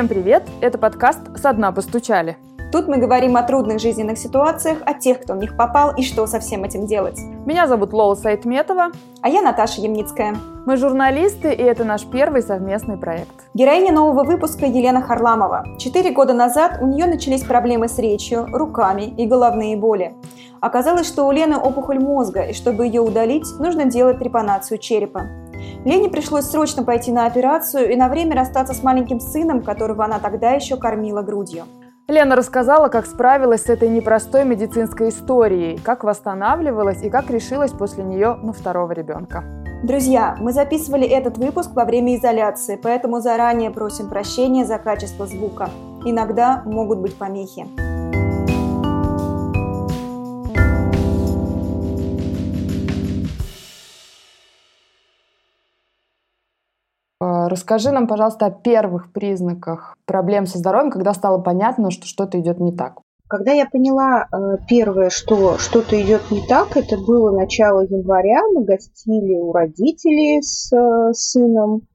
Всем привет! Это подкаст «Со дна постучали». Тут мы говорим о трудных жизненных ситуациях, о тех, кто в них попал и что со всем этим делать. Меня зовут Лола Сайтметова. А я Наташа Ямницкая. Мы журналисты, и это наш первый совместный проект. Героиня нового выпуска Елена Харламова. Четыре года назад у нее начались проблемы с речью, руками и головные боли. Оказалось, что у Лены опухоль мозга, и чтобы ее удалить, нужно делать трепанацию черепа. Лене пришлось срочно пойти на операцию и на время расстаться с маленьким сыном, которого она тогда еще кормила грудью. Лена рассказала, как справилась с этой непростой медицинской историей, как восстанавливалась и как решилась после нее на второго ребенка. Друзья, мы записывали этот выпуск во время изоляции, поэтому заранее просим прощения за качество звука. Иногда могут быть помехи. Расскажи нам, пожалуйста, о первых признаках проблем со здоровьем, когда стало понятно, что что-то идет не так. Когда я поняла э, первое, что что-то идет не так, это было начало января. Мы гостили у родителей с э, сыном.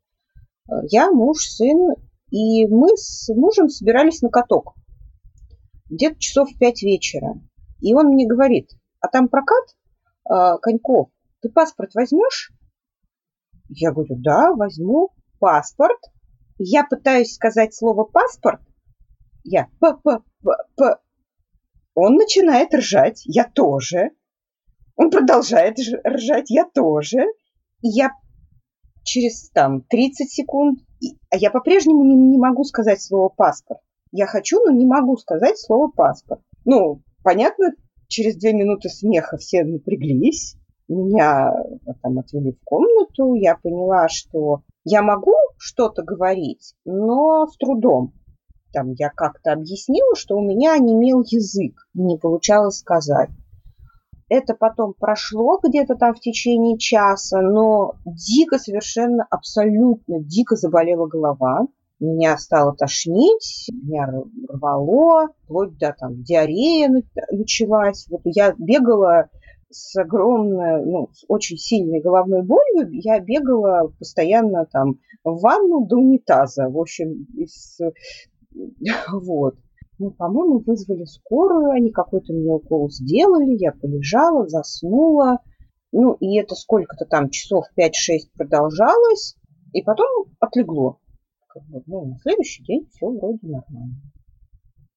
Я, муж, сын. И мы с мужем собирались на каток. Где-то часов в пять вечера. И он мне говорит, а там прокат, э, Коньков, ты паспорт возьмешь? Я говорю, да, возьму паспорт. Я пытаюсь сказать слово паспорт. Я п п п п. Он начинает ржать, я тоже. Он продолжает ржать, я тоже. И я через там 30 секунд, а я по-прежнему не, не могу сказать слово паспорт. Я хочу, но не могу сказать слово паспорт. Ну, понятно, через две минуты смеха все напряглись. Меня там отвели в комнату, я поняла, что я могу что-то говорить, но с трудом. Там я как-то объяснила, что у меня онемел язык, не получалось сказать. Это потом прошло где-то там в течение часа, но дико совершенно, абсолютно дико заболела голова. Меня стало тошнить, меня рвало, вплоть до там диарея началась. Вот я бегала с огромной, ну, с очень сильной головной болью я бегала постоянно там в ванну до унитаза. В общем, из, вот. Ну, по-моему, вызвали скорую, они какой-то мне укол сделали, я полежала, заснула. Ну, и это сколько-то там часов 5-6 продолжалось, и потом отлегло. Ну, на следующий день все вроде нормально.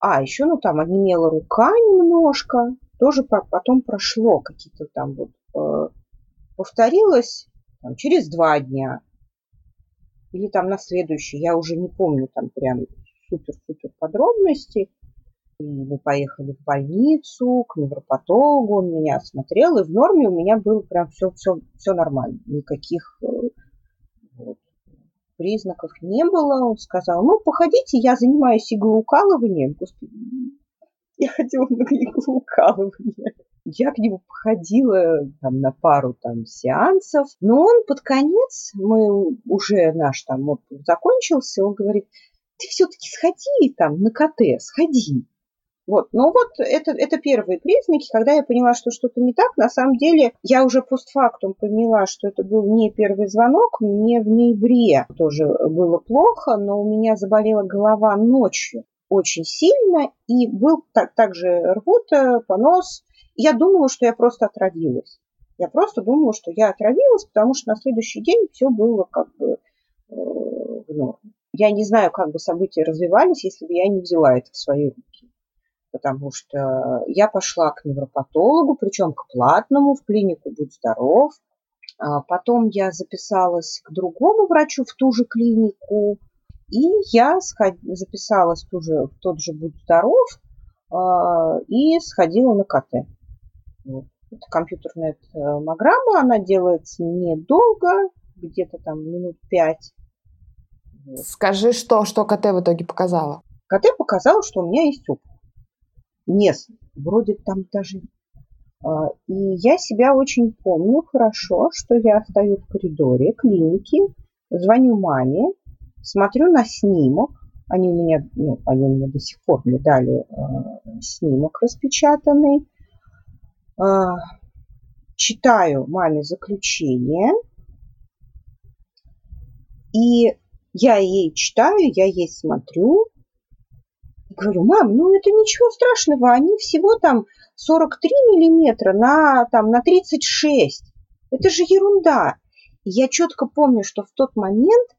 А, еще, ну, там онемела рука немножко, тоже потом прошло какие-то там вот э, повторилось там, через два дня или там на следующий, я уже не помню там прям супер-супер подробности. И мы поехали в больницу к невропатологу, он меня осмотрел, и в норме у меня было прям все, все, все нормально, никаких э, вот, признаков не было. Он сказал, ну, походите, я занимаюсь иглоукалыванием. Господи, я ходила на иглоукалывание. Я к нему походила там, на пару там, сеансов, но он под конец, мы уже наш там отпуск закончился, он говорит, ты все-таки сходи там на КТ, сходи. Вот. Но вот это, это первые признаки, когда я поняла, что что-то не так. На самом деле я уже постфактум поняла, что это был не первый звонок. Мне в ноябре тоже было плохо, но у меня заболела голова ночью очень сильно, и был так, также рвота, понос. Я думала, что я просто отравилась. Я просто думала, что я отравилась, потому что на следующий день все было как бы э, в норме. Я не знаю, как бы события развивались, если бы я не взяла это в свои руки. Потому что я пошла к невропатологу, причем к платному, в клинику «Будь здоров». А потом я записалась к другому врачу в ту же клинику, и я сход... записалась тоже в тот же «Будь здоров» э, и сходила на КТ. Вот. Это компьютерная томограмма, она делается недолго, где-то там минут пять. Вот. Скажи, что, что КТ в итоге показала? КТ показала, что у меня есть опухоль. Нет, вроде там даже... И я себя очень помню хорошо, что я стою в коридоре клиники, звоню маме, смотрю на снимок, они у меня, ну, они у меня до сих пор мне дали э, снимок распечатанный, э, читаю маме заключение, и Я ей читаю, я ей смотрю. Говорю, мам, ну это ничего страшного, они всего там 43 миллиметра на, там, на 36. Это же ерунда. И я четко помню, что в тот момент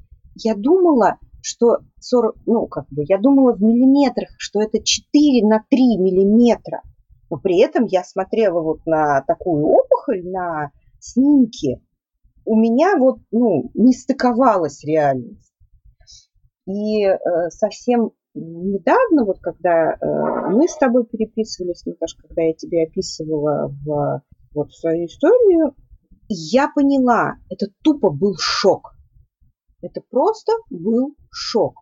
я думала, что 40, ну, как бы, я думала в миллиметрах, что это 4 на 3 миллиметра. Но при этом я смотрела вот на такую опухоль, на снимки. У меня вот, ну, не стыковалась реальность. И э, совсем недавно, вот когда э, мы с тобой переписывались, Наташа, когда я тебе описывала в, вот свою историю, я поняла, это тупо был шок. Это просто был шок.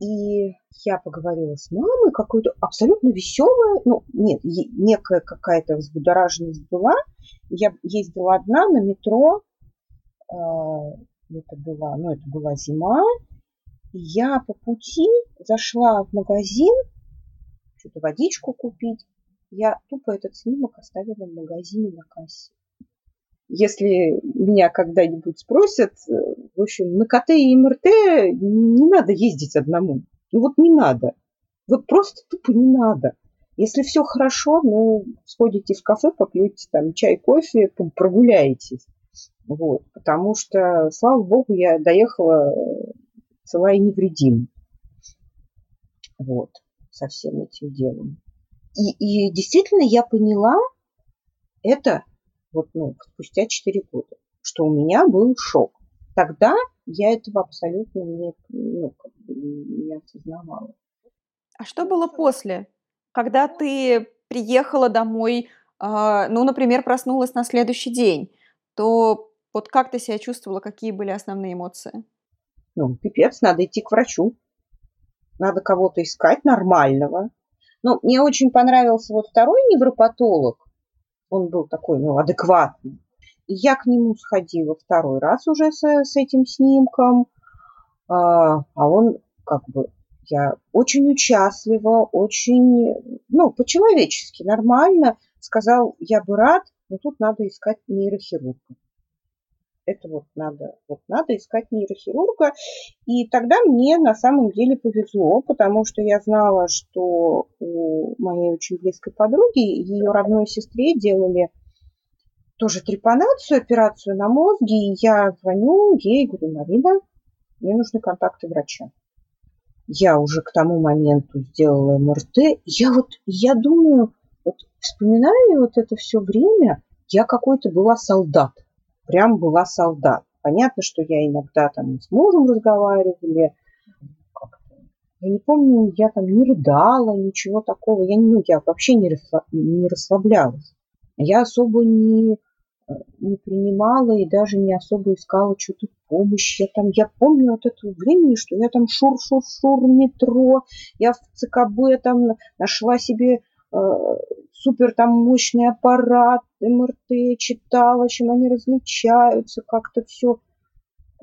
И я поговорила с мамой, какой-то абсолютно веселая, ну, нет, некая какая-то взбудораженность была. Я ездила одна на метро, э, это была, ну, это была зима, я по пути зашла в магазин, что-то водичку купить. Я тупо этот снимок оставила в магазине на кассе. Если меня когда-нибудь спросят, в общем, на КТ и МРТ не надо ездить одному. Ну вот не надо. Вот просто тупо не надо. Если все хорошо, ну, сходите в кафе, попьете там чай, кофе, прогуляетесь. Вот, потому что, слава богу, я доехала цела и невредима. Вот, со всем этим делом. И, и действительно я поняла это вот, ну, спустя 4 года, что у меня был шок. Тогда я этого абсолютно не, ну, как бы не осознавала. А что было после? Когда ты приехала домой, э, ну, например, проснулась на следующий день, то вот как ты себя чувствовала, какие были основные эмоции? Ну, пипец, надо идти к врачу. Надо кого-то искать нормального. Ну, мне очень понравился вот второй невропатолог. Он был такой, ну, адекватный. Я к нему сходила второй раз уже с, с этим снимком. А, а он как бы, я очень участливо, очень, ну, по-человечески, нормально сказал, я бы рад, но тут надо искать нейрохирурга это вот надо, вот надо искать нейрохирурга. И тогда мне на самом деле повезло, потому что я знала, что у моей очень близкой подруги, ее родной сестре делали тоже трепанацию, операцию на мозге, и я звоню ей, говорю, Марина, мне нужны контакты врача. Я уже к тому моменту сделала МРТ. Я вот, я думаю, вот вспоминаю вот это все время, я какой-то была солдат прям была солдат. Понятно, что я иногда там с мужем разговаривали, я не помню, я там не рыдала, ничего такого. Я, ну, я вообще не, не расслаблялась. Я особо не, не принимала и даже не особо искала что-то помощи. Я там, я помню от этого времени, что я там шур-шур-шур метро, я в ЦКБ там нашла себе э, супер там мощный аппарат, МРТ, читала, чем они различаются, как-то все.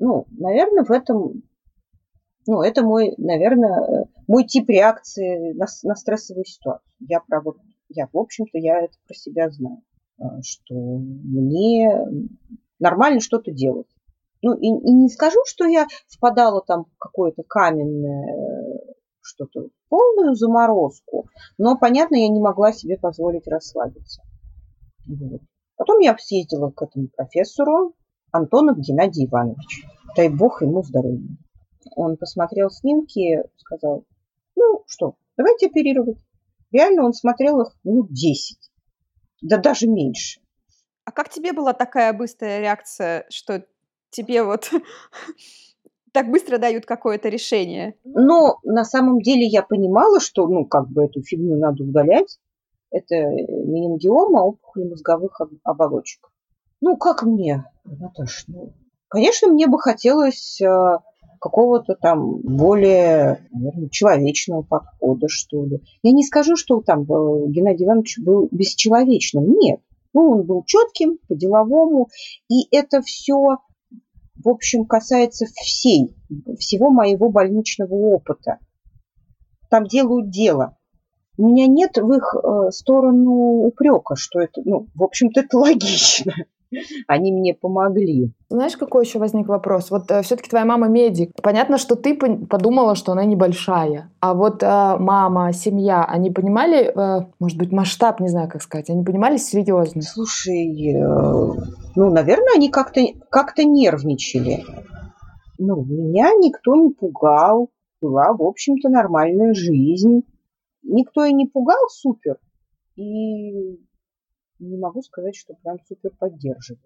Ну, наверное, в этом, ну, это мой, наверное, мой тип реакции на, на стрессовую ситуацию. Я про вот, я, в общем-то, я это про себя знаю, а, что мне нормально что-то делать. Ну, и, и не скажу, что я впадала там в какое-то каменное что-то, полную заморозку. Но, понятно, я не могла себе позволить расслабиться. Вот. Потом я съездила к этому профессору, Антонов Геннадий Иванович. Дай бог ему здоровья. Он посмотрел снимки, сказал, ну что, давайте оперировать. Реально он смотрел их минут 10, да даже меньше. А как тебе была такая быстрая реакция, что тебе вот так быстро дают какое-то решение. Но на самом деле я понимала, что, ну, как бы эту фигню надо удалять. Это менингиома, опухоль мозговых оболочек. Ну, как мне, Наташа, ну, конечно, мне бы хотелось э, какого-то там более, наверное, человечного подхода, что ли. Я не скажу, что там э, Геннадий Иванович был бесчеловечным. Нет. Ну, он был четким, по-деловому. И это все в общем, касается всей, всего моего больничного опыта. Там делают дело. У меня нет в их э, сторону упрека, что это, ну, в общем-то, это логично. Они мне помогли. Знаешь, какой еще возник вопрос? Вот э, все-таки твоя мама медик. Понятно, что ты подумала, что она небольшая. А вот э, мама, семья, они понимали, э, может быть, масштаб, не знаю, как сказать, они понимали серьезно? Слушай, э, ну, наверное, они как-то как нервничали. Ну, меня никто не пугал. Была, в общем-то, нормальная жизнь. Никто и не пугал супер. И не могу сказать, что прям супер поддерживали.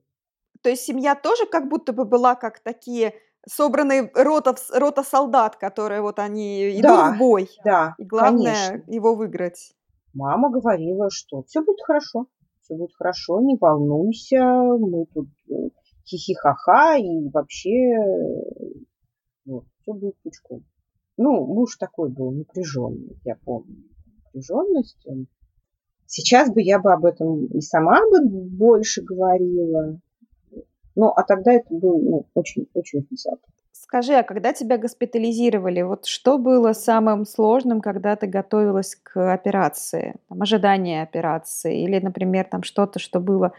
То есть семья тоже как будто бы была как такие собранные рота, рота солдат, которые вот они идут да, в бой. Да, И главное конечно. его выиграть. Мама говорила, что все будет хорошо, все будет хорошо, не волнуйся, мы тут э, хихихаха и вообще вот, все будет пучком. Ну, муж такой был напряженный, я помню. Напряженность, он Сейчас бы я бы об этом и сама бы больше говорила. Ну, а тогда это было ну, очень, очень внезапно. Скажи, а когда тебя госпитализировали, вот что было самым сложным, когда ты готовилась к операции? Там, ожидание операции или, например, там что-то, что было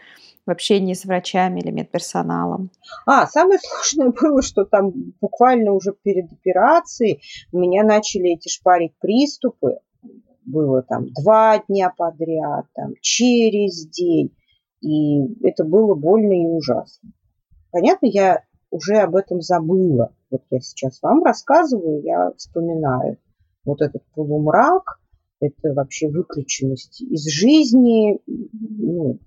в общении с врачами или медперсоналом? А, самое сложное было, что там буквально уже перед операцией у меня начали эти шпарить приступы было там два дня подряд, там через день. И это было больно и ужасно. Понятно, я уже об этом забыла. Вот я сейчас вам рассказываю, я вспоминаю. Вот этот полумрак, это вообще выключенность из жизни, ну,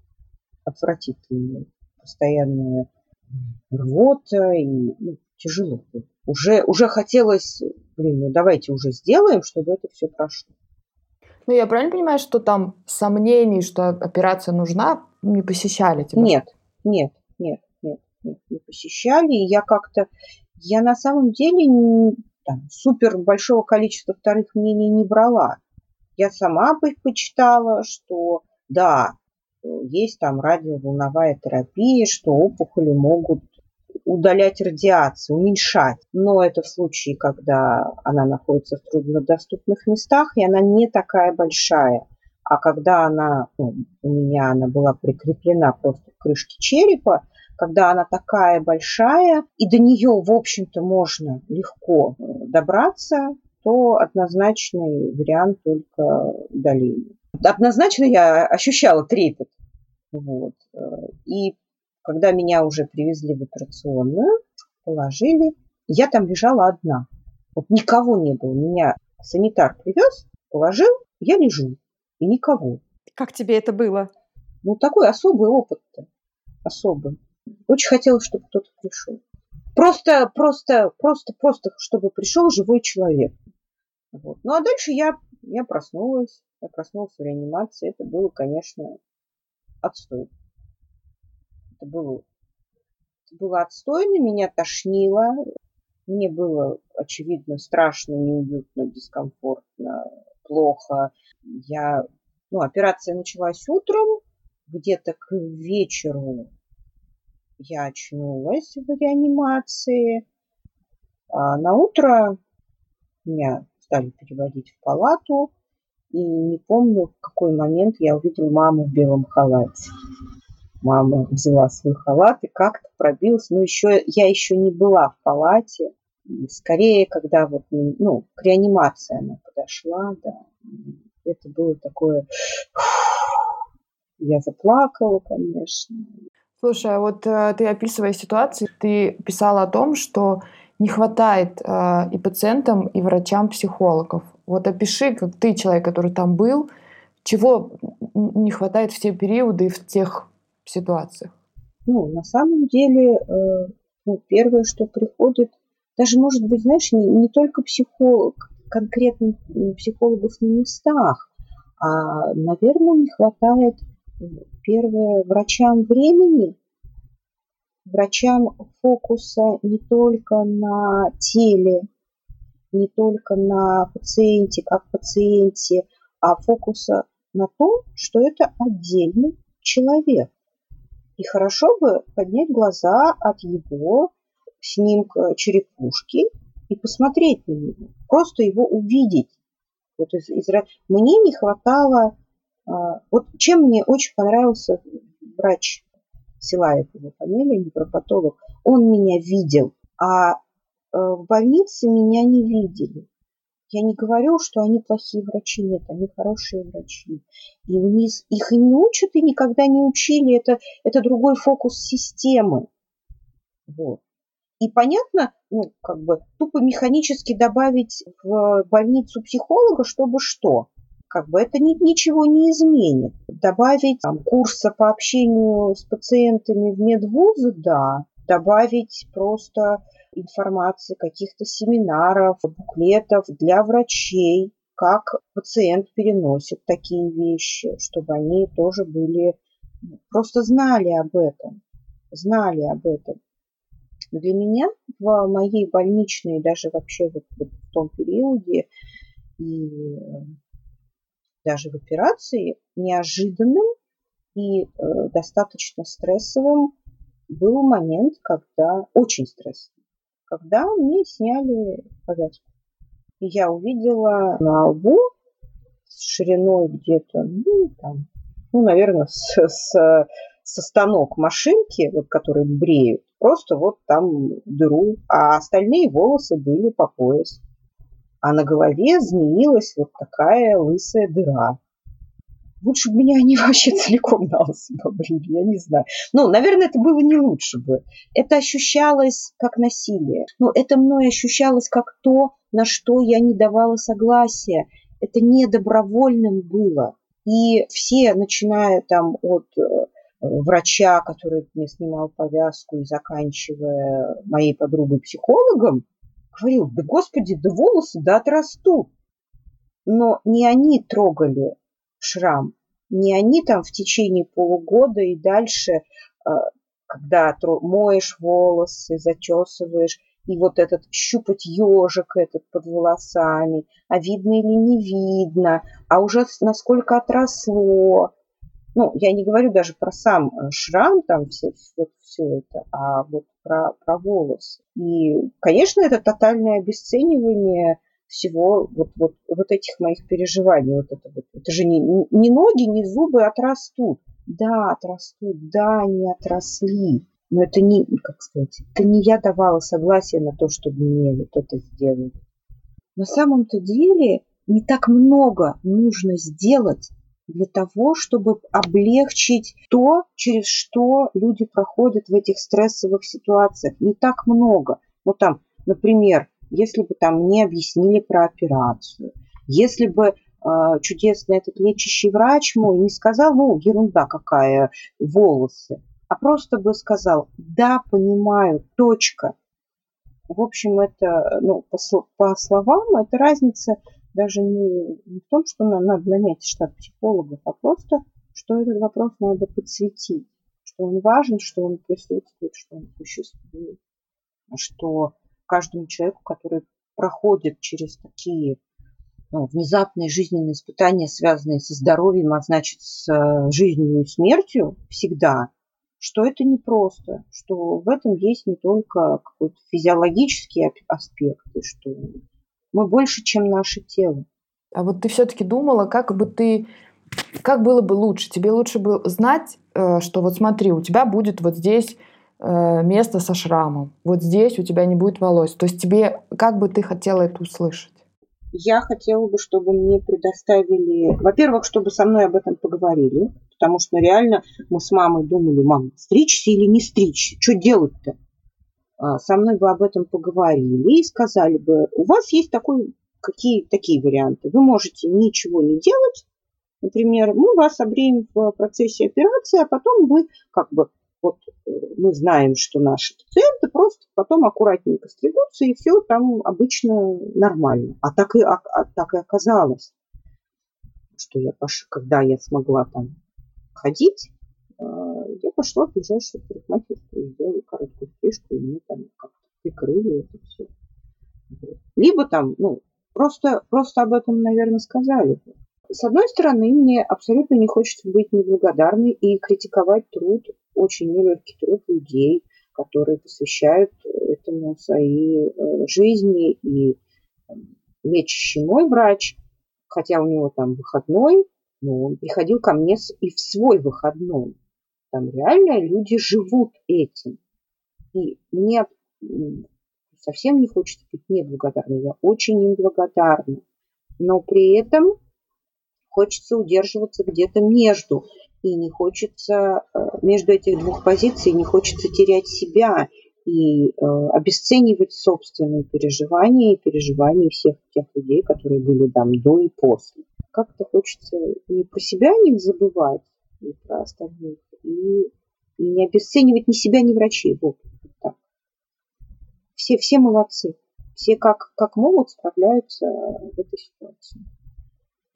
отвратительная, постоянная рвота и ну, тяжело. Уже, уже хотелось, блин, ну давайте уже сделаем, чтобы это все прошло. Ну, я правильно понимаю, что там сомнений, что операция нужна, не посещали тебя? Нет, нет, нет, нет, нет, не посещали. Я как-то, я на самом деле там, супер большого количества вторых мнений не брала. Я сама бы почитала, что да, есть там радиоволновая терапия, что опухоли могут удалять радиацию, уменьшать. Но это в случае, когда она находится в труднодоступных местах, и она не такая большая. А когда она, ну, у меня она была прикреплена просто к крышке черепа, когда она такая большая, и до нее, в общем-то, можно легко э, добраться, то однозначный вариант только удаления. Однозначно я ощущала трепет. Вот. Э, и когда меня уже привезли в операционную, положили, я там лежала одна. Вот никого не было. Меня санитар привез, положил, я лежу. И никого. Как тебе это было? Ну, такой особый опыт-то. Особый. Очень хотелось, чтобы кто-то пришел. Просто, просто, просто, просто, чтобы пришел живой человек. Вот. Ну, а дальше я, я проснулась. Я проснулась в реанимации. Это было, конечно, отстой это было, это было отстойно, меня тошнило, мне было, очевидно, страшно, неуютно, дискомфортно, плохо. Я, ну, операция началась утром, где-то к вечеру я очнулась в реанимации. А на утро меня стали переводить в палату, и не помню, в какой момент я увидела маму в белом халате мама взяла свой халат и как-то пробилась. Но еще, я еще не была в палате. Скорее, когда вот, ну, к реанимации она подошла, да, это было такое... Я заплакала, конечно. Слушай, а вот э, ты описывая ситуацию, ты писала о том, что не хватает э, и пациентам, и врачам психологов. Вот опиши, как ты человек, который там был, чего не хватает в те периоды и в тех ситуациях? Ну, на самом деле, э, ну, первое, что приходит, даже, может быть, знаешь, не, не только психолог, конкретно психологов на местах, а, наверное, не хватает, первое, врачам времени, врачам фокуса не только на теле, не только на пациенте, как пациенте, а фокуса на том, что это отдельный человек. И хорошо бы поднять глаза от его снимка черепушки и посмотреть на него, просто его увидеть. Вот из, из, мне не хватало, а, вот чем мне очень понравился врач Силаев его фамилия, невропатолог, он меня видел, а э, в больнице меня не видели. Я не говорю, что они плохие врачи, нет, они хорошие врачи. И вниз, их и не учат, и никогда не учили. Это, это другой фокус системы. Вот. И понятно, ну, как бы тупо механически добавить в больницу психолога, чтобы что? Как бы это ни, ничего не изменит. Добавить там, курса по общению с пациентами в медвузы, да. Добавить просто информации, каких-то семинаров, буклетов для врачей, как пациент переносит такие вещи, чтобы они тоже были, просто знали об этом, знали об этом. Для меня в моей больничной, даже вообще вот в том периоде и даже в операции, неожиданным и э, достаточно стрессовым был момент, когда очень стрессовый когда мне сняли повязку. И я увидела на лбу с шириной где-то, ну, там, ну, наверное, с, с, со станок машинки, вот, которые бреют, просто вот там дыру, а остальные волосы были по пояс. А на голове змеилась вот такая лысая дыра. Лучше бы меня они вообще целиком на побрили, я не знаю. Ну, наверное, это было не лучше бы. Это ощущалось как насилие. Но это мной ощущалось как то, на что я не давала согласия. Это не добровольным было. И все, начиная там от э, врача, который мне снимал повязку, и заканчивая моей подругой-психологом, говорил, да господи, да волосы, да отрастут. Но не они трогали шрам. Не они там в течение полугода и дальше, э, когда моешь волосы, зачесываешь, и вот этот щупать ежик этот под волосами, а видно или не видно, а уже насколько отросло. Ну, я не говорю даже про сам э, шрам, там все, вот все это, а вот про, про волосы. И, конечно, это тотальное обесценивание всего вот, вот, вот этих моих переживаний. Вот это, вот. это же не, не ноги, не зубы отрастут. Да, отрастут, да, они отросли. Но это не, как сказать, это не я давала согласие на то, чтобы мне вот это сделать. На самом-то деле не так много нужно сделать для того, чтобы облегчить то, через что люди проходят в этих стрессовых ситуациях. Не так много. Ну там, например, если бы там не объяснили про операцию, если бы э, чудесный этот лечащий врач мой не сказал, ну, ерунда какая, волосы, а просто бы сказал, да, понимаю, точка. В общем, это, ну, по, по словам, это разница даже не, не в том, что надо нанять штат психологов, а просто, что этот вопрос надо подсветить, что он важен, что он присутствует, что он существует, что каждому человеку, который проходит через такие ну, внезапные жизненные испытания, связанные со здоровьем, а значит с э, жизнью и смертью всегда, что это непросто, что в этом есть не только какой-то физиологический аспект, что мы больше, чем наше тело. А вот ты все-таки думала, как бы ты, как было бы лучше? Тебе лучше бы знать, э, что вот смотри, у тебя будет вот здесь место со шрамом. Вот здесь у тебя не будет волос. То есть тебе, как бы ты хотела это услышать? Я хотела бы, чтобы мне предоставили, во-первых, чтобы со мной об этом поговорили, потому что реально мы с мамой думали, мам, стричься или не стричься, что делать-то? А, со мной бы об этом поговорили и сказали бы, у вас есть такой, какие такие варианты. Вы можете ничего не делать, например, мы вас обреем в процессе операции, а потом вы как бы вот э, мы знаем, что наши пациенты просто потом аккуратненько стригутся, и все там обычно нормально. А так и, а, а, так и оказалось, что я пош... когда я смогла там ходить, э, я пошла в ближайшую парикмахерскую, сделала короткую стрижку, и мне там как-то прикрыли это все. Либо там, ну, просто, просто об этом, наверное, сказали. С одной стороны, мне абсолютно не хочется быть неблагодарной и критиковать труд очень нелегкий труд людей, которые посвящают этому свои э, жизни. И лечащий мой врач, хотя у него там выходной, но он приходил ко мне и в свой выходной. Там реально люди живут этим. И мне совсем не хочется быть неблагодарной. Я очень им благодарна. Но при этом хочется удерживаться где-то между. И не хочется э, между этих двух позиций, не хочется терять себя и э, обесценивать собственные переживания и переживания всех тех людей, которые были там до и после. Как-то хочется и про себя не забывать, и про остальных, и, и не обесценивать ни себя, ни врачей. Вот так. Все, все молодцы. Все как, как могут справляются в этой ситуации.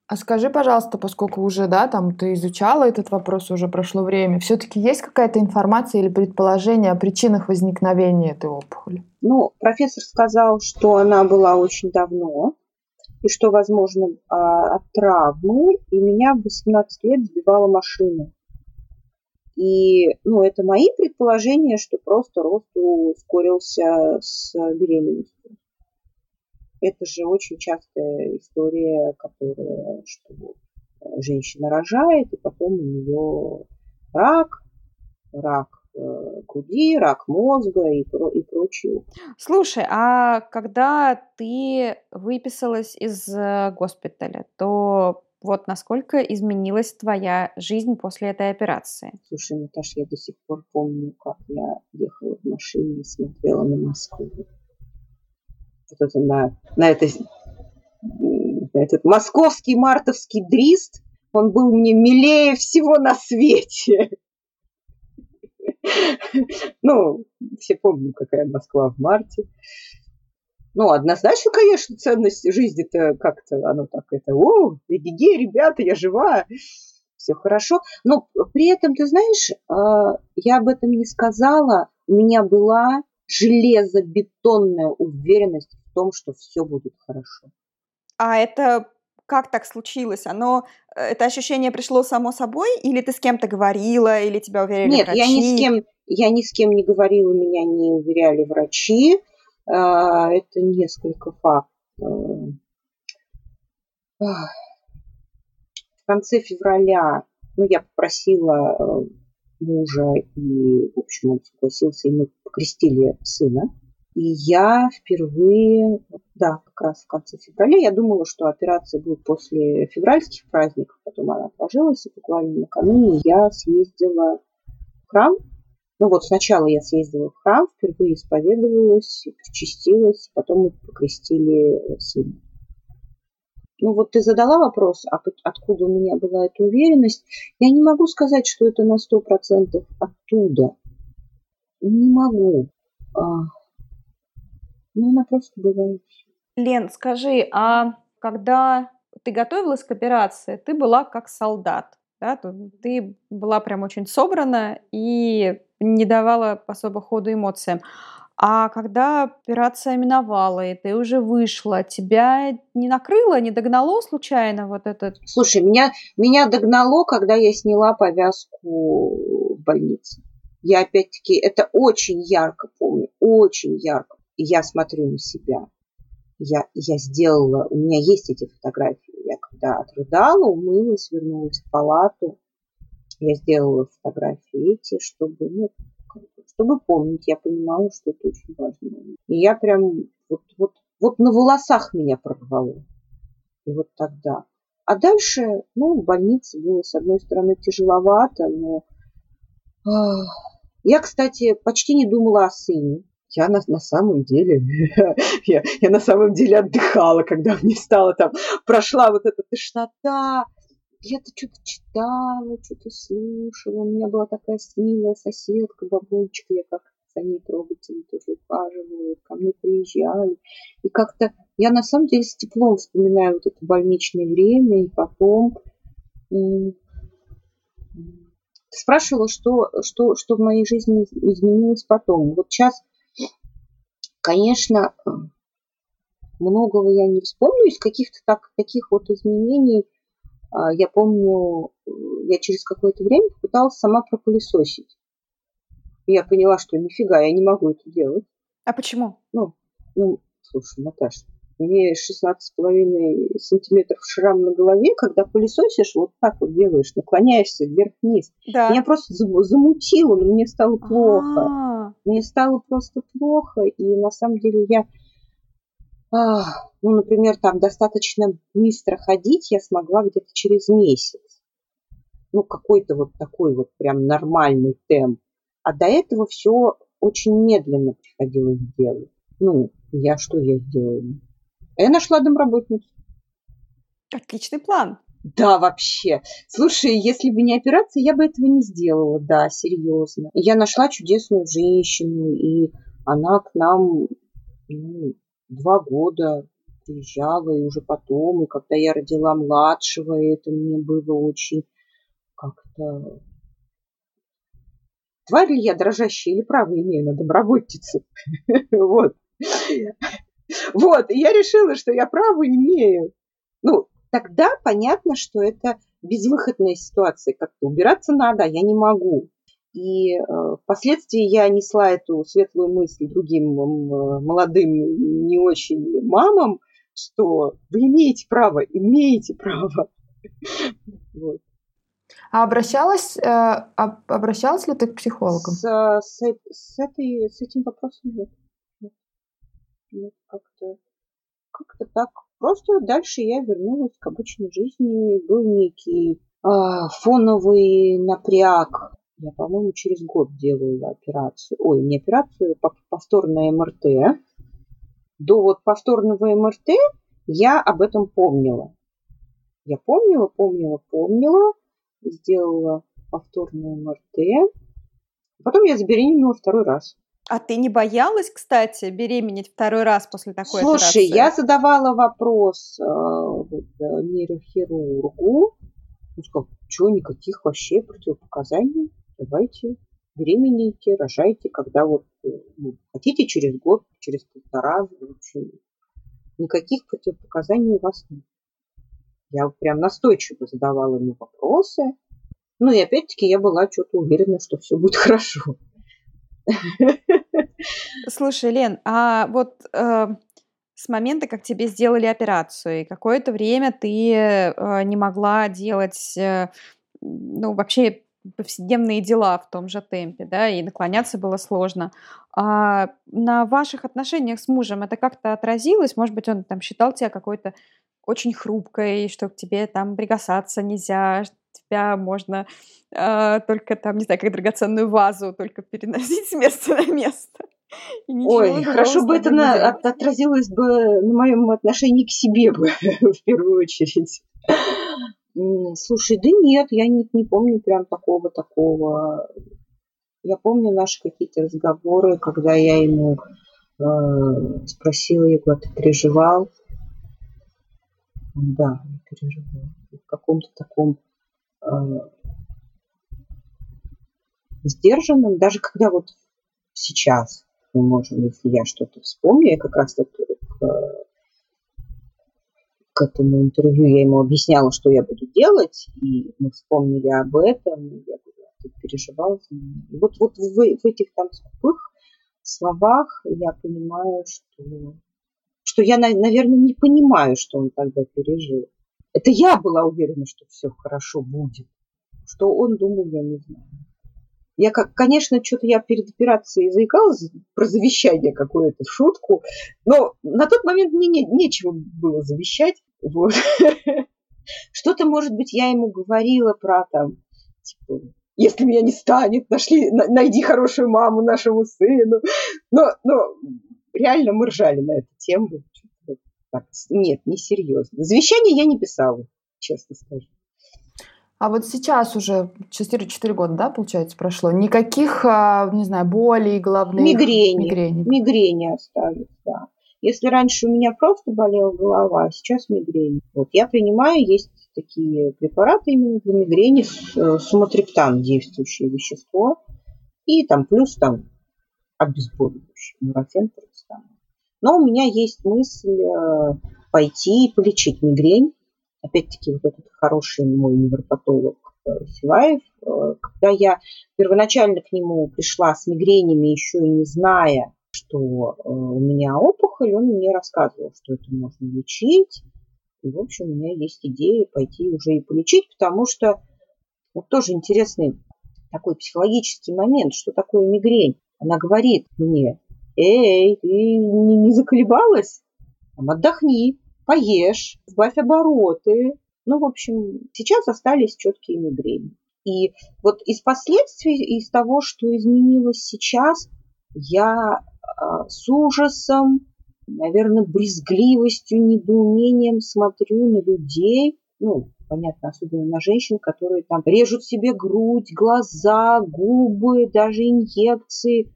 А скажи, пожалуйста, поскольку уже, да, там ты изучала этот вопрос, уже прошло время, все-таки есть какая-то информация или предположение о причинах возникновения этой опухоли? Ну, профессор сказал, что она была очень давно, и что, возможно, а, от травмы, и меня в 18 лет сбивала машина. И, ну, это мои предположения, что просто рост ускорился с беременностью. Это же очень частая история, которая, что э, женщина рожает, и потом у нее рак, рак э, груди, рак мозга и, про, и прочее. Слушай, а когда ты выписалась из э, госпиталя, то вот насколько изменилась твоя жизнь после этой операции? Слушай, Наташа, я до сих пор помню, как я ехала в машине и смотрела на Москву вот это на, на, это, на этот московский мартовский дрист, он был мне милее всего на свете. Ну, все помним, какая Москва в марте. Ну, однозначно, конечно, ценность жизни-то как-то, оно так это, о, эгегей, ребята, я жива, все хорошо. Но при этом, ты знаешь, а, я об этом не сказала, у меня была железобетонная уверенность в том, что все будет хорошо. А это как так случилось? Оно, э, это ощущение пришло само собой, или ты с кем-то говорила, или тебя уверяли Нет, врачи? я ни с кем, я ни с кем не говорила, меня не уверяли врачи. А, это несколько фактов. В конце февраля, ну, я попросила э, мужа, и, в общем, он согласился, и мы покрестили сына. И я впервые, да, как раз в конце февраля, я думала, что операция будет после февральских праздников, потом она отложилась, и буквально накануне я съездила в храм. Ну вот сначала я съездила в храм, впервые исповедовалась, причастилась, потом мы покрестили сына. Ну вот ты задала вопрос, а откуда у меня была эта уверенность. Я не могу сказать, что это на сто процентов оттуда. Не могу. А, ну, она просто бывает. Лен, скажи, а когда ты готовилась к операции, ты была как солдат, да? Ты была прям очень собрана и не давала особо ходу эмоциям. А когда операция миновала, и ты уже вышла, тебя не накрыло, не догнало случайно вот этот? Слушай, меня, меня догнало, когда я сняла повязку в больнице. Я опять-таки это очень ярко помню, очень ярко. Я смотрю на себя. Я, я сделала, у меня есть эти фотографии. Я когда отрыдала, умылась, вернулась в палату. Я сделала фотографии эти, чтобы, ну, чтобы помнить, я понимала, что это очень важно. И я прям вот, вот, вот на волосах меня прорвало. И вот тогда. А дальше, ну, в больнице было, с одной стороны, тяжеловато, но... Я, кстати, почти не думала о сыне. Я на, на самом деле, я, я на самом деле отдыхала, когда мне стало там, прошла вот эта тошнота, я-то что-то читала, что-то слушала. У меня была такая милая соседка, бабулечка, я как за ней трогательно тоже ухаживала, ко мне приезжали. И как-то я на самом деле с теплом вспоминаю вот это больничное время, и потом ты спрашивала, что, что, что в моей жизни изменилось потом. Вот сейчас, конечно, многого я не вспомню из каких-то так, таких вот изменений, я помню, я через какое-то время попыталась сама пропылесосить. И я поняла, что нифига, я не могу это делать. А почему? Ну, ну слушай, Наташа, имеешь 16,5 сантиметров шрам на голове, когда пылесосишь, вот так вот делаешь, наклоняешься вверх-вниз. Да. Меня просто замутило, но мне стало плохо. А-а-а. Мне стало просто плохо, и на самом деле я, а, ну, например, там достаточно быстро ходить я смогла где-то через месяц. Ну, какой-то вот такой вот прям нормальный темп. А до этого все очень медленно приходилось делать. Ну, я что я сделала? Я нашла домработницу. Отличный план. Да, вообще. Слушай, если бы не операция, я бы этого не сделала, да, серьезно. Я нашла чудесную женщину, и она к нам ну, два года приезжала, и уже потом, и когда я родила младшего, это мне было очень как-то... Тварь ли я дрожащая или право имею на домработницу? Вот. Вот, и я решила, что я право имею. Ну, тогда понятно, что это безвыходная ситуация. Как-то убираться надо, а я не могу. И э, впоследствии я несла эту светлую мысль другим э, молодым, не очень мамам, что вы имеете право, имеете право. Вот. А обращалась, э, обращалась ли ты к психологам? С, с, с, этой, с этим вопросом нет ну, как-то как-то так. Просто дальше я вернулась к обычной жизни. Был некий а, фоновый напряг. Я, по-моему, через год делала операцию. Ой, не операцию, повторное МРТ. До вот повторного МРТ я об этом помнила. Я помнила, помнила, помнила. Сделала повторное МРТ. Потом я забеременела второй раз. А ты не боялась, кстати, беременеть второй раз после такой Слушай, операции? Слушай, я задавала вопрос э, вот, э, нейрохирургу. Он сказал, что, никаких вообще противопоказаний. Давайте, беременейте, рожайте, когда вот э, ну, хотите через год, через полтора. В общем, никаких противопоказаний у вас нет. Я прям настойчиво задавала ему вопросы. Ну и опять-таки я была что-то уверена, что все будет хорошо. Слушай, Лен, а вот э, с момента, как тебе сделали операцию, и какое-то время ты э, не могла делать, э, ну, вообще повседневные дела в том же темпе, да, и наклоняться было сложно. А на ваших отношениях с мужем это как-то отразилось? Может быть, он там считал тебя какой-то очень хрупкой, что к тебе там прикасаться нельзя, тебя можно э, только там, не знаю, как драгоценную вазу, только переносить с места на место. Ой, хорошо бы это на, от, отразилось бы на моем отношении к себе бы, в первую очередь. Слушай, да нет, я не, не помню прям такого-такого. Я помню наши какие-то разговоры, когда я ему э, спросила его, а ты переживал? Да, переживал. В каком-то таком э, сдержанным, даже когда вот сейчас мы можем, если я что-то вспомню, я как раз вот к, к этому интервью я ему объясняла, что я буду делать, и мы вспомнили об этом, и я переживала. И вот, вот в, в этих там скупых словах я понимаю, что, что я, наверное, не понимаю, что он тогда пережил. Это я была уверена, что все хорошо будет. Что он думал, я не знаю. Я, как, конечно, что-то я перед операцией заикалась про завещание какое-то шутку, но на тот момент мне не, нечего было завещать. Вот. Что-то, может быть, я ему говорила про там, типа, если меня не станет, нашли, найди хорошую маму нашему сыну. Но, но реально мы ржали на эту тему. Так, нет, не серьезно. Завещание я не писала, честно скажу. А вот сейчас уже 4, 4 года, да, получается, прошло? Никаких, а, не знаю, болей головных? Мигрени. Мигрени, мигрени остались, да. Если раньше у меня просто болела голова, а сейчас мигрень. Вот я принимаю, есть такие препараты именно для мигрени, э, суматриптан, действующее вещество, и там плюс там обезболивающий, нурофен, Но у меня есть мысль э, пойти и полечить мигрень. Опять-таки, вот этот хороший мой невропатолог э, Силаев, когда я первоначально к нему пришла с мигренями, еще и не зная, что э, у меня опухоль, он мне рассказывал, что это можно лечить. И, в общем, у меня есть идея пойти уже и полечить, потому что вот тоже интересный такой психологический момент, что такое мигрень. Она говорит мне, эй, ты не, не заколебалась? Отдохни, поешь, сбавь обороты. Ну, в общем, сейчас остались четкие мигрени. И вот из последствий, из того, что изменилось сейчас, я с ужасом, наверное, брезгливостью, недоумением смотрю на людей, ну, понятно, особенно на женщин, которые там режут себе грудь, глаза, губы, даже инъекции.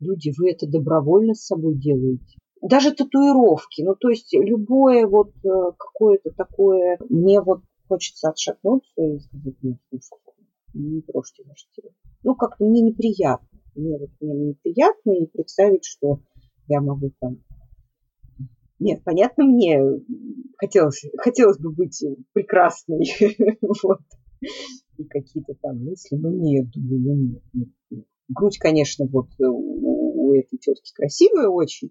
Люди, вы это добровольно с собой делаете. Даже татуировки, ну то есть любое вот э, какое-то такое, мне вот хочется отшатнуться и сказать, ну, слушайте, не трожьте ваше тело. Ну, как-то мне неприятно. Мне вот мне неприятно и представить, что я могу там нет, понятно, мне хотелось, хотелось бы быть прекрасной. вот. И какие-то там мысли, ну нет, думаю, ну нет, нет, нет. Грудь, конечно, вот у, этой тетки красивая очень,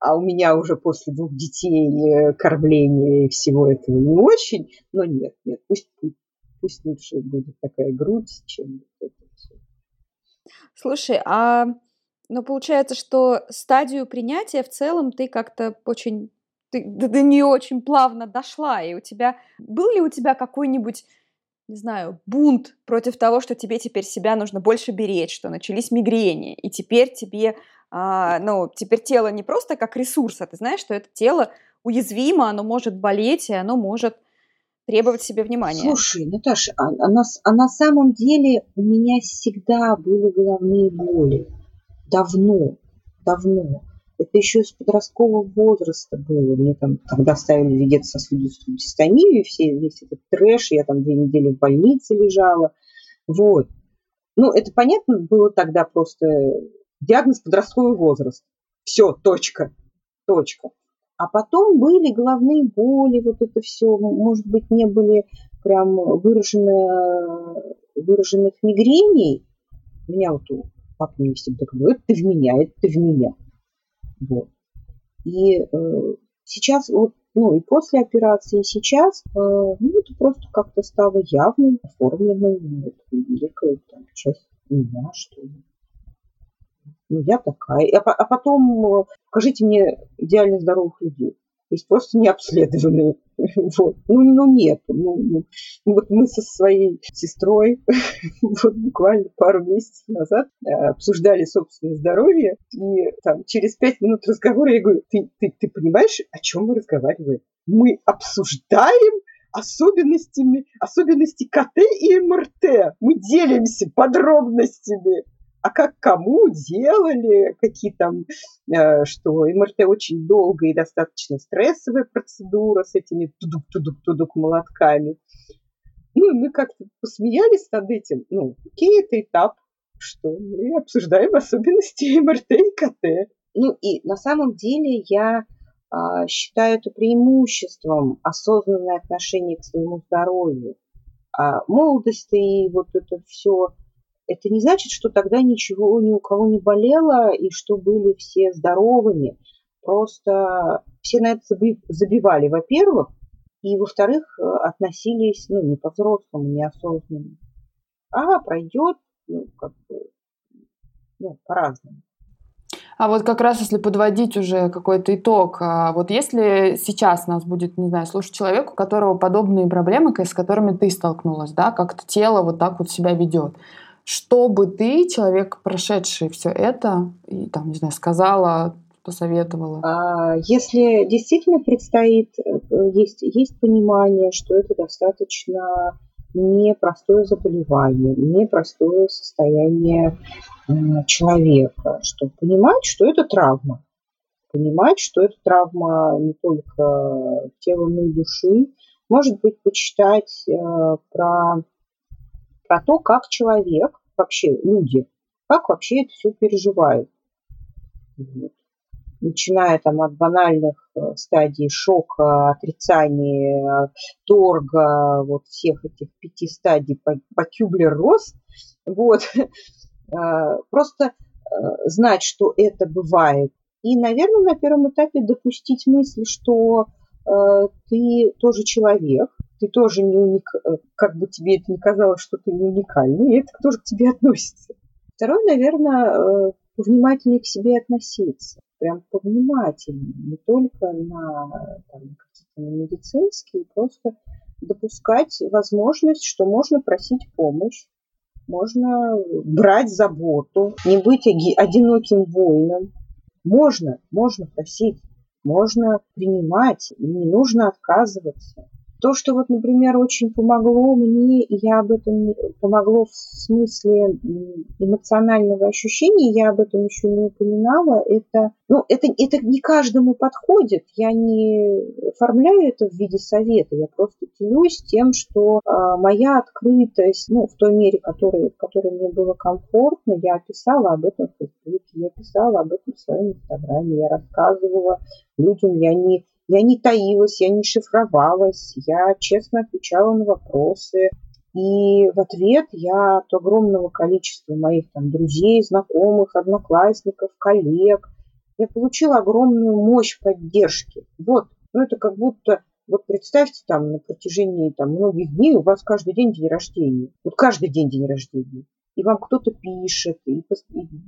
а у меня уже после двух детей э, кормления и всего этого не очень, но нет, нет, пусть, пусть лучше будет такая грудь, чем это все. Слушай, а но получается, что стадию принятия в целом ты как-то очень ты до нее очень плавно дошла, и у тебя был ли у тебя какой-нибудь не знаю, бунт против того, что тебе теперь себя нужно больше беречь, что начались мигрени, и теперь тебе, а, ну, теперь тело не просто как ресурс, а ты знаешь, что это тело уязвимо, оно может болеть, и оно может требовать себе внимания. Слушай, Наташа, а, а, на, а на самом деле у меня всегда были головные боли давно, давно. Это еще с подросткового возраста было. Мне там тогда ставили вегетососудистую дистонию, все, весь этот трэш, я там две недели в больнице лежала. Вот. Ну, это понятно было тогда просто диагноз подростковый возраст. Все, точка, точка. А потом были головные боли, вот это все, может быть, не были прям выражено, выраженных мигрений. У меня вот папа мне всегда говорит, ты в меня, это ты в меня. Вот. И э, сейчас, вот, ну и после операции, сейчас, э, ну, это просто как-то стало явным, оформленным, это некая там, часть меня, что ли. Ну, я такая. А, а потом э, покажите мне идеально здоровых людей есть просто необследованные. Вот. Ну, ну нет. Ну, ну, ну, вот мы со своей сестрой вот буквально пару месяцев назад э, обсуждали собственное здоровье, и там через пять минут разговора я говорю, ты, ты, ты понимаешь, о чем мы разговариваем? Мы обсуждаем особенностями, особенности КТ и МРТ. Мы делимся подробностями а как кому делали, какие там, э, что МРТ очень долгая и достаточно стрессовая процедура с этими тудук-тудук-тудук молотками. Ну, мы как-то посмеялись над этим. Ну, окей, это этап, что мы обсуждаем особенности МРТ и КТ. Ну, и на самом деле я а, считаю это преимуществом осознанное отношение к своему здоровью. А молодость и вот это все это не значит, что тогда ничего ни у кого не болело и что были все здоровыми. Просто все на это забивали, во-первых, и, во-вторых, э, относились ну, не по-взрослому, неосознанно. А пройдет ну, как бы, ну, по-разному. А вот как раз если подводить уже какой-то итог, а вот если сейчас нас будет, не знаю, слушать человек, у которого подобные проблемы, с которыми ты столкнулась, да, как-то тело вот так вот себя ведет, что бы ты, человек, прошедший все это, и там, не знаю, сказала, посоветовала? А, если действительно предстоит, э, есть, есть понимание, что это достаточно непростое заболевание, непростое состояние человека, чтобы понимать, что это травма. Понимать, что это травма не только тела, но и души. Может быть, почитать э, про про то, как человек, вообще люди, как вообще это все переживают. Вот. Начиная там от банальных э, стадий шока, отрицания, торга, вот всех этих пяти стадий по, по Кюблер-Росс. Вот. Э, просто э, знать, что это бывает. И, наверное, на первом этапе допустить мысль, что э, ты тоже человек, ты тоже не уник, э, как бы тебе это ни казалось, что ты не уникальный, и это тоже к тебе относится. Второе, наверное, внимательнее к себе относиться. Прям повнимательнее, не только на, там, на медицинские, просто допускать возможность, что можно просить помощь, можно брать заботу, не быть одиноким воином. Можно, можно просить, можно принимать, не нужно отказываться. То, что вот, например, очень помогло мне, я об этом помогло в смысле эмоционального ощущения, я об этом еще не упоминала, это, ну, это, это не каждому подходит. Я не оформляю это в виде совета, я просто делюсь тем, что э, моя открытость, ну, в той мере, которой, в которой мне было комфортно, я писала об этом в Фейсбуке, я писала об этом в своем Инстаграме, я рассказывала людям, я не я не таилась, я не шифровалась, я честно отвечала на вопросы. И в ответ я от огромного количества моих там друзей, знакомых, одноклассников, коллег, я получила огромную мощь поддержки. Вот, ну это как будто, вот представьте там на протяжении там многих дней у вас каждый день день рождения. Вот каждый день день рождения. И вам кто-то пишет и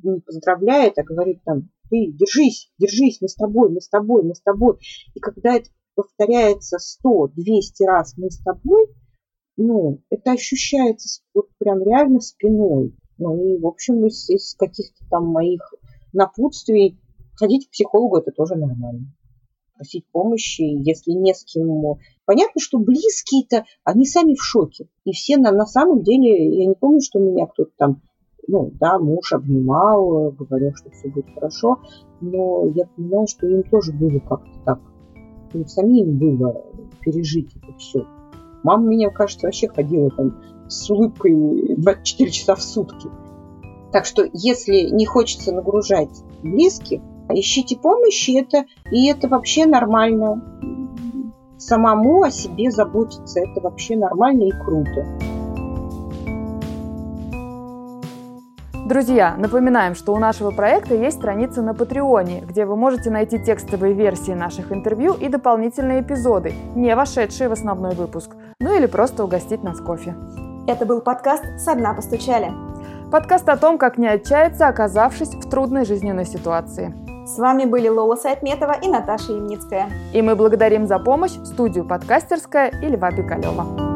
не поздравляет, а говорит там, ты держись, держись, мы с тобой, мы с тобой, мы с тобой. И когда это повторяется 100, 200 раз мы с тобой, ну, это ощущается вот прям реально спиной. Ну и, в общем, из, из каких-то там моих напутствий ходить к психологу это тоже нормально. Просить помощи, если не с кем. Понятно, что близкие-то, они сами в шоке. И все на, на самом деле, я не помню, что меня кто-то там ну, да, муж обнимал, говорил, что все будет хорошо, но я понимаю, что им тоже было как-то так, им самим было пережить это все. Мама меня, кажется, вообще ходила там с улыбкой 24 часа в сутки. Так что, если не хочется нагружать близких, ищите помощи, это, и это вообще нормально. Самому о себе заботиться, это вообще нормально и круто. Друзья, напоминаем, что у нашего проекта есть страница на Патреоне, где вы можете найти текстовые версии наших интервью и дополнительные эпизоды, не вошедшие в основной выпуск, ну или просто угостить нас кофе. Это был подкаст «Со дна постучали». Подкаст о том, как не отчаяться, оказавшись в трудной жизненной ситуации. С вами были Лола Сайтметова и Наташа Ямницкая. И мы благодарим за помощь студию «Подкастерская» и Льва Пикалева.